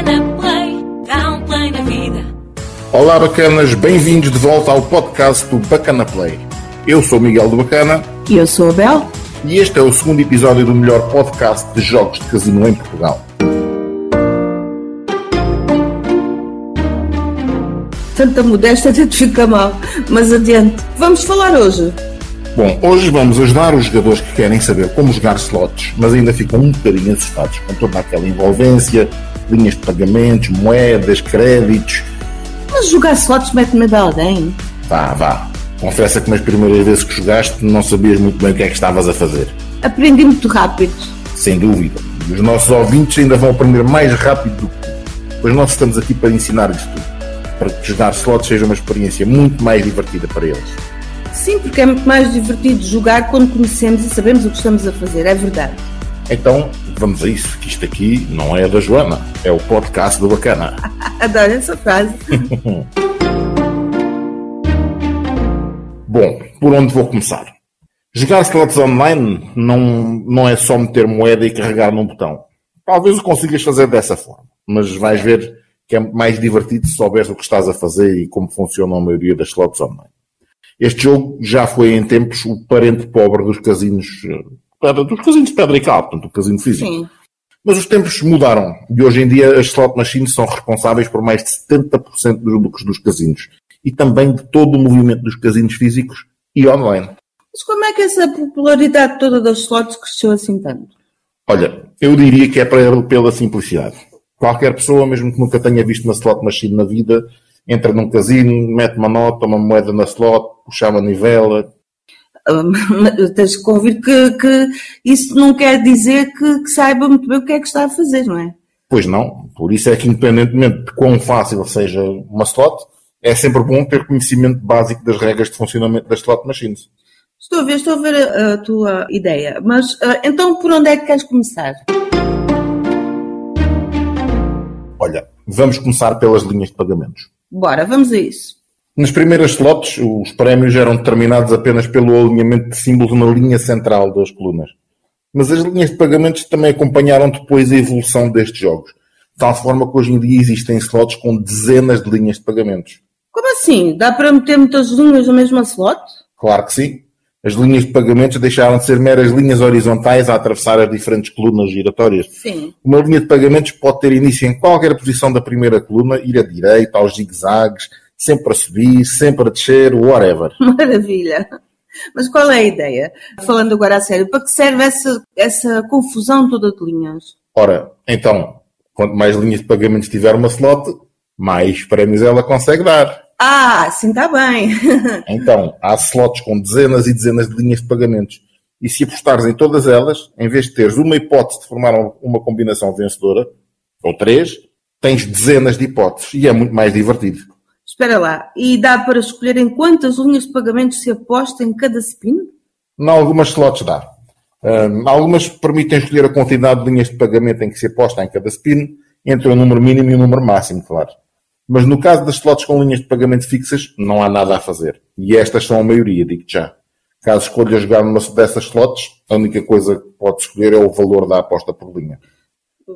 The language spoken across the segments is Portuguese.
Bacana Play, dá um play na vida. Olá, bacanas, bem-vindos de volta ao podcast do Bacana Play. Eu sou Miguel do Bacana E eu sou a Bel. e este é o segundo episódio do melhor podcast de jogos de casino em Portugal. Tanta modéstia até te fica mal. Mas adiante. Vamos falar hoje. Bom, hoje vamos ajudar os jogadores que querem saber como jogar slots, mas ainda ficam um bocadinho assustados com toda aquela envolvência, linhas de pagamentos, moedas, créditos. Mas jogar slots mete medo a alguém? Vá, vá. Confessa que nas primeiras vezes que jogaste não sabias muito bem o que é que estavas a fazer. Aprendi muito rápido. Sem dúvida. E os nossos ouvintes ainda vão aprender mais rápido do que tu. Pois nós estamos aqui para ensinar-lhes tudo. Para que jogar slots seja uma experiência muito mais divertida para eles. Sim, porque é muito mais divertido jogar quando conhecemos e sabemos o que estamos a fazer. É verdade. Então, vamos a isso, que isto aqui não é da Joana, é o podcast do Bacana. Adoro essa frase. Bom, por onde vou começar? Jogar slots online não, não é só meter moeda e carregar num botão. Talvez o consigas fazer dessa forma, mas vais ver que é mais divertido se souberes o que estás a fazer e como funciona a maioria das slots online. Este jogo já foi em tempos o parente pobre dos casinos, eh, dos casinos de pedra e cal, portanto, o casino físico. Sim. Mas os tempos mudaram e hoje em dia as slot machines são responsáveis por mais de 70% dos lucros dos casinos e também de todo o movimento dos casinos físicos e online. Mas como é que essa popularidade toda das slots cresceu assim tanto? Olha, eu diria que é pela simplicidade. Qualquer pessoa, mesmo que nunca tenha visto uma slot machine na vida, entra num casino, mete uma nota, uma moeda na slot, puxa a manivela. Hum, Tens que convir que, que isso não quer dizer que, que saiba muito bem o que é que está a fazer, não é? Pois não. Por isso é que, independentemente de quão fácil seja uma slot, é sempre bom ter conhecimento básico das regras de funcionamento das slot machines. Estou a ver, estou a ver a, a tua ideia. Mas ah, então por onde é que queres começar? Olha, vamos começar pelas linhas de pagamentos. Bora, vamos a isso. Nas primeiras slots, os prémios eram determinados apenas pelo alinhamento de símbolos na linha central das colunas. Mas as linhas de pagamentos também acompanharam depois a evolução destes jogos. De tal forma que hoje em dia existem slots com dezenas de linhas de pagamentos. Como assim? Dá para meter muitas linhas no mesmo slot? Claro que sim. As linhas de pagamentos deixaram de ser meras linhas horizontais a atravessar as diferentes colunas giratórias. Sim. Uma linha de pagamentos pode ter início em qualquer posição da primeira coluna, ir à direita, aos zigue-zagues, sempre a subir, sempre a descer, whatever. Maravilha. Mas qual é a ideia? Falando agora a sério, para que serve essa, essa confusão toda de linhas? Ora, então, quanto mais linhas de pagamentos tiver uma slot, mais prémios ela consegue dar. Ah, sim, está bem. Então, há slots com dezenas e dezenas de linhas de pagamentos. E se apostares em todas elas, em vez de teres uma hipótese de formar uma combinação vencedora, ou três, tens dezenas de hipóteses. E é muito mais divertido. Espera lá. E dá para escolher em quantas linhas de pagamentos se aposta em cada spin? Em algumas slots dá. Hum, algumas permitem escolher a quantidade de linhas de pagamento em que se aposta em cada spin, entre o número mínimo e o número máximo, claro. Mas no caso das slots com linhas de pagamento fixas, não há nada a fazer. E estas são a maioria, digo já. Caso escolha jogar numa dessas slots, a única coisa que pode escolher é o valor da aposta por linha.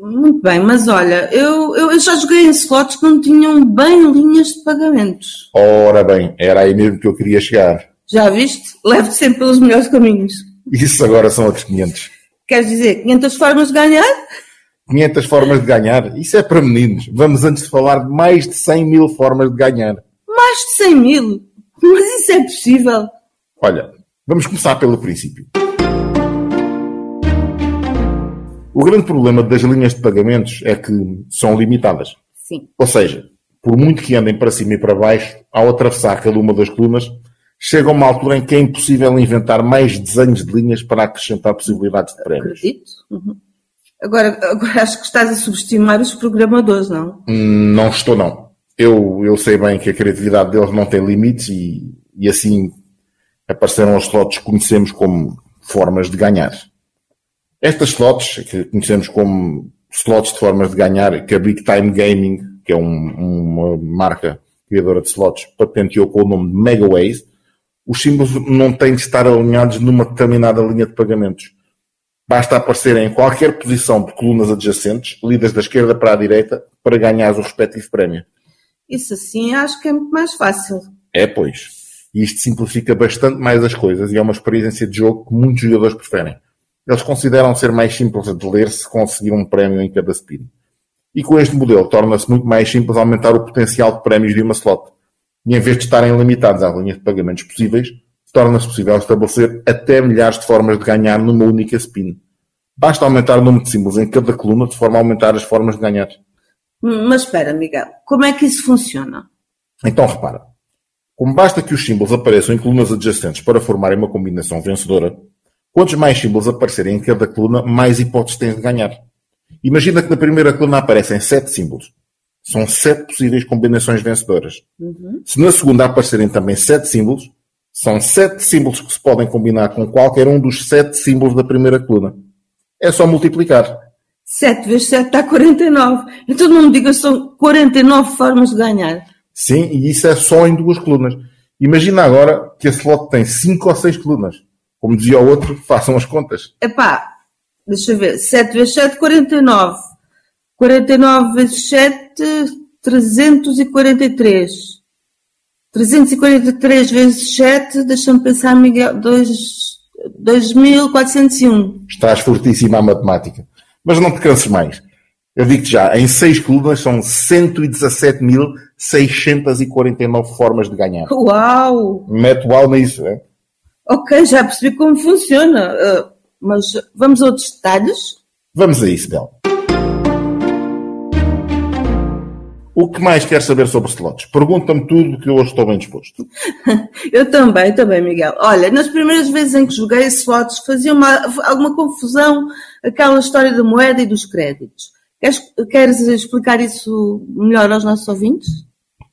Muito bem, mas olha, eu, eu, já joguei em slots que não tinham bem linhas de pagamentos. Ora bem, era aí mesmo que eu queria chegar. Já viste? Levo-te sempre pelos melhores caminhos. Isso agora são outros 500. Queres dizer 500 formas de ganhar? 500 formas de ganhar? Isso é para meninos. Vamos antes de falar de mais de 100 mil formas de ganhar. Mais de 100 mil? Mas isso é possível? Olha, vamos começar pelo princípio. O grande problema das linhas de pagamentos é que são limitadas. Sim. Ou seja, por muito que andem para cima e para baixo, ao atravessar cada uma das colunas, chega a uma altura em que é impossível inventar mais desenhos de linhas para acrescentar possibilidades de prémios. Acredito. Uhum. Agora, agora acho que estás a subestimar os programadores, não? Não estou, não. Eu, eu sei bem que a criatividade deles não tem limites e, e assim apareceram os slots que conhecemos como formas de ganhar. Estas slots, que conhecemos como slots de formas de ganhar, que a Big Time Gaming, que é um- uma marca criadora de slots, patenteou com o nome de Megaways, os símbolos não têm de estar alinhados numa determinada linha de pagamentos. Basta aparecerem em qualquer posição de colunas adjacentes, lidas da esquerda para a direita, para ganhar o respectivo prémio. Isso assim acho que é muito mais fácil. É, pois. E isto simplifica bastante mais as coisas e é uma experiência de jogo que muitos jogadores preferem. Eles consideram ser mais simples de ler se conseguir um prémio em cada spin. E com este modelo torna-se muito mais simples aumentar o potencial de prémios de uma slot. E em vez de estarem limitados às linhas de pagamentos possíveis, torna-se possível estabelecer até milhares de formas de ganhar numa única spin. Basta aumentar o número de símbolos em cada coluna de forma a aumentar as formas de ganhar. Mas espera, Miguel, como é que isso funciona? Então repara, como basta que os símbolos apareçam em colunas adjacentes para formarem uma combinação vencedora, quantos mais símbolos aparecerem em cada coluna, mais hipóteses tens de ganhar. Imagina que na primeira coluna aparecem sete símbolos. São sete possíveis combinações vencedoras. Uhum. Se na segunda aparecerem também sete símbolos, são sete símbolos que se podem combinar com qualquer um dos sete símbolos da primeira coluna. É só multiplicar. 7 vezes 7 dá 49. Então não me diga são 49 formas de ganhar. Sim, e isso é só em duas colunas. Imagina agora que a slot tem cinco ou seis colunas. Como dizia o outro, façam as contas. Epá, deixa eu ver. 7 vezes 7, 49. 49 vezes 7, 343. 343 vezes 7, deixa-me pensar, Miguel, 2, 2401. Estás fortíssima à matemática. Mas não te canses mais. Eu digo-te já, em seis colunas são 117.649 formas de ganhar. Uau! Mete o alma nisso, é? Ok, já percebi como funciona. Uh, mas vamos a outros detalhes? Vamos a isso, Bel. O que mais queres saber sobre slots? Pergunta-me tudo que eu hoje estou bem disposto. Eu também, também, Miguel. Olha, nas primeiras vezes em que joguei slots fazia uma, alguma confusão aquela história da moeda e dos créditos. Queres, queres explicar isso melhor aos nossos ouvintes?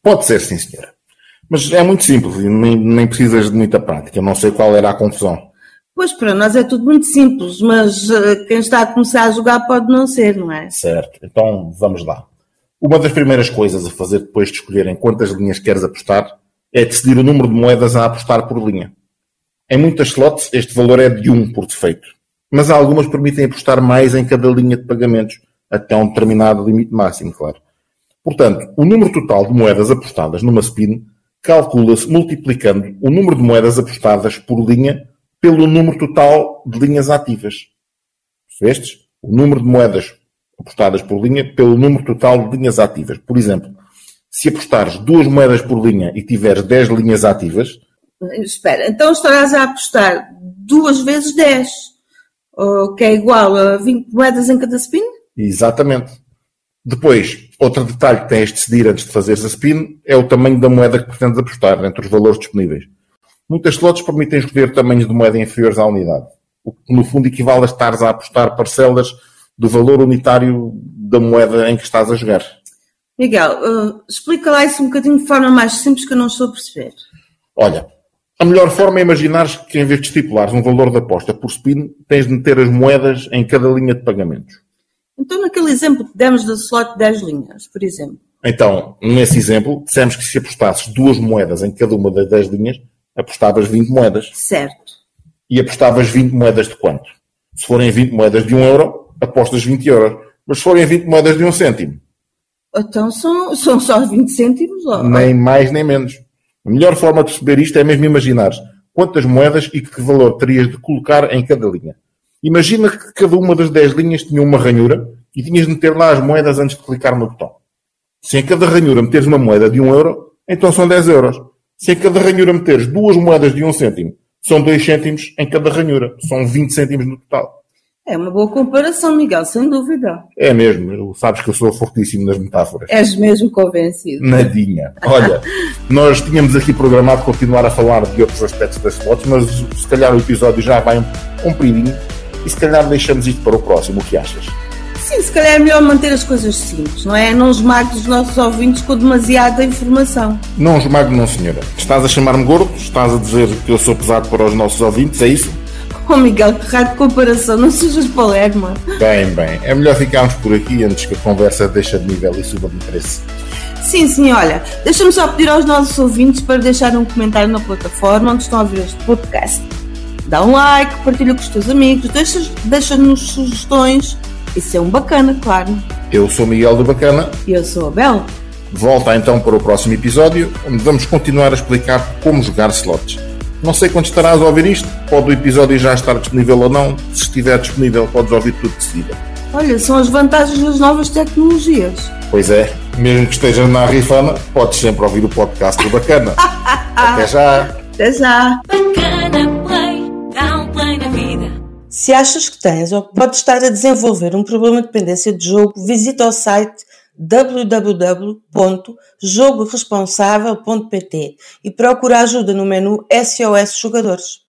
Pode ser, sim, senhora. Mas é muito simples e nem, nem precisas de muita prática. Eu não sei qual era a confusão. Pois, para nós é tudo muito simples, mas uh, quem está a começar a jogar pode não ser, não é? Certo. Então, vamos lá. Uma das primeiras coisas a fazer depois de escolherem quantas linhas queres apostar é decidir o número de moedas a apostar por linha. Em muitas slots, este valor é de 1 por defeito, mas algumas permitem apostar mais em cada linha de pagamentos, até um determinado limite máximo, claro. Portanto, o número total de moedas apostadas numa spin calcula-se multiplicando o número de moedas apostadas por linha pelo número total de linhas ativas. Percebestes? O número de moedas apostadas por linha pelo número total de linhas ativas. Por exemplo, se apostares duas moedas por linha e tiveres 10 linhas ativas. Espera, então estarás a apostar duas vezes 10, que é igual a 20 moedas em cada spin? Exatamente. Depois, outro detalhe que tens de decidir antes de fazeres a spin é o tamanho da moeda que pretendes apostar entre os valores disponíveis. Muitas slots permitem escolher tamanhos de moeda inferiores à unidade, o que no fundo equivale a estares a apostar parcelas do valor unitário da moeda em que estás a jogar. Miguel, uh, explica lá isso um bocadinho de forma mais simples que eu não estou a perceber. Olha, a melhor forma é imaginares que em vez de estipulares um valor de aposta por spin, tens de meter as moedas em cada linha de pagamentos. Então, naquele exemplo que demos da slot de 10 linhas, por exemplo. Então, nesse exemplo, dissemos que se apostasses duas moedas em cada uma das 10 linhas, apostavas 20 moedas. Certo. E apostavas 20 moedas de quanto? Se forem 20 moedas de 1 euro, apostas 20 euros. Mas se forem 20 moedas de 1 cêntimo? Então são, são só 20 cêntimos? Ou... Nem mais nem menos. A melhor forma de perceber isto é mesmo imaginar quantas moedas e que valor terias de colocar em cada linha. Imagina que cada uma das 10 linhas tinha uma ranhura e tinhas de meter lá as moedas antes de clicar no botão. Se em cada ranhura meteres uma moeda de 1 euro, então são 10 euros. Se em cada ranhura meteres duas moedas de 1 cêntimo, são 2 cêntimos em cada ranhura. São 20 cêntimos no total. É uma boa comparação, Miguel, sem dúvida. É mesmo. Sabes que eu sou fortíssimo nas metáforas. És mesmo convencido. Nadinha. Olha, nós tínhamos aqui programado continuar a falar de outros aspectos das fotos, mas se calhar o episódio já vai um compridinho e se calhar deixamos isto para o próximo. O que achas? Sim, se calhar é melhor manter as coisas simples, não é? Não esmague os nossos ouvintes com demasiada informação. Não esmago, não, senhora. Estás a chamar-me gordo? Estás a dizer que eu sou pesado para os nossos ouvintes? É isso? Oh Miguel, que raio de comparação, não sejas palerma. Bem, bem, é melhor ficarmos por aqui antes que a conversa deixe de nível e suba de interesse. Sim, sim, olha, deixa-me só pedir aos nossos ouvintes para deixar um comentário na plataforma onde estão a ouvir este podcast. Dá um like, partilha com os teus amigos, deixa- deixa-nos sugestões. Isso é um bacana, claro. Eu sou Miguel do Bacana. E eu sou a Bel. Volta então para o próximo episódio, onde vamos continuar a explicar como jogar slots. Não sei quando estarás a ouvir isto, pode o episódio já estar disponível ou não. Se estiver disponível, podes ouvir tudo de seguida. Olha, são as vantagens das novas tecnologias. Pois é, mesmo que esteja na rifana, podes sempre ouvir o podcast do Bacana. Até já! Até já! Se achas que tens ou que podes estar a desenvolver um problema de dependência de jogo, visita o site www.jogoresponsável.pt e procura ajuda no menu SOS Jogadores.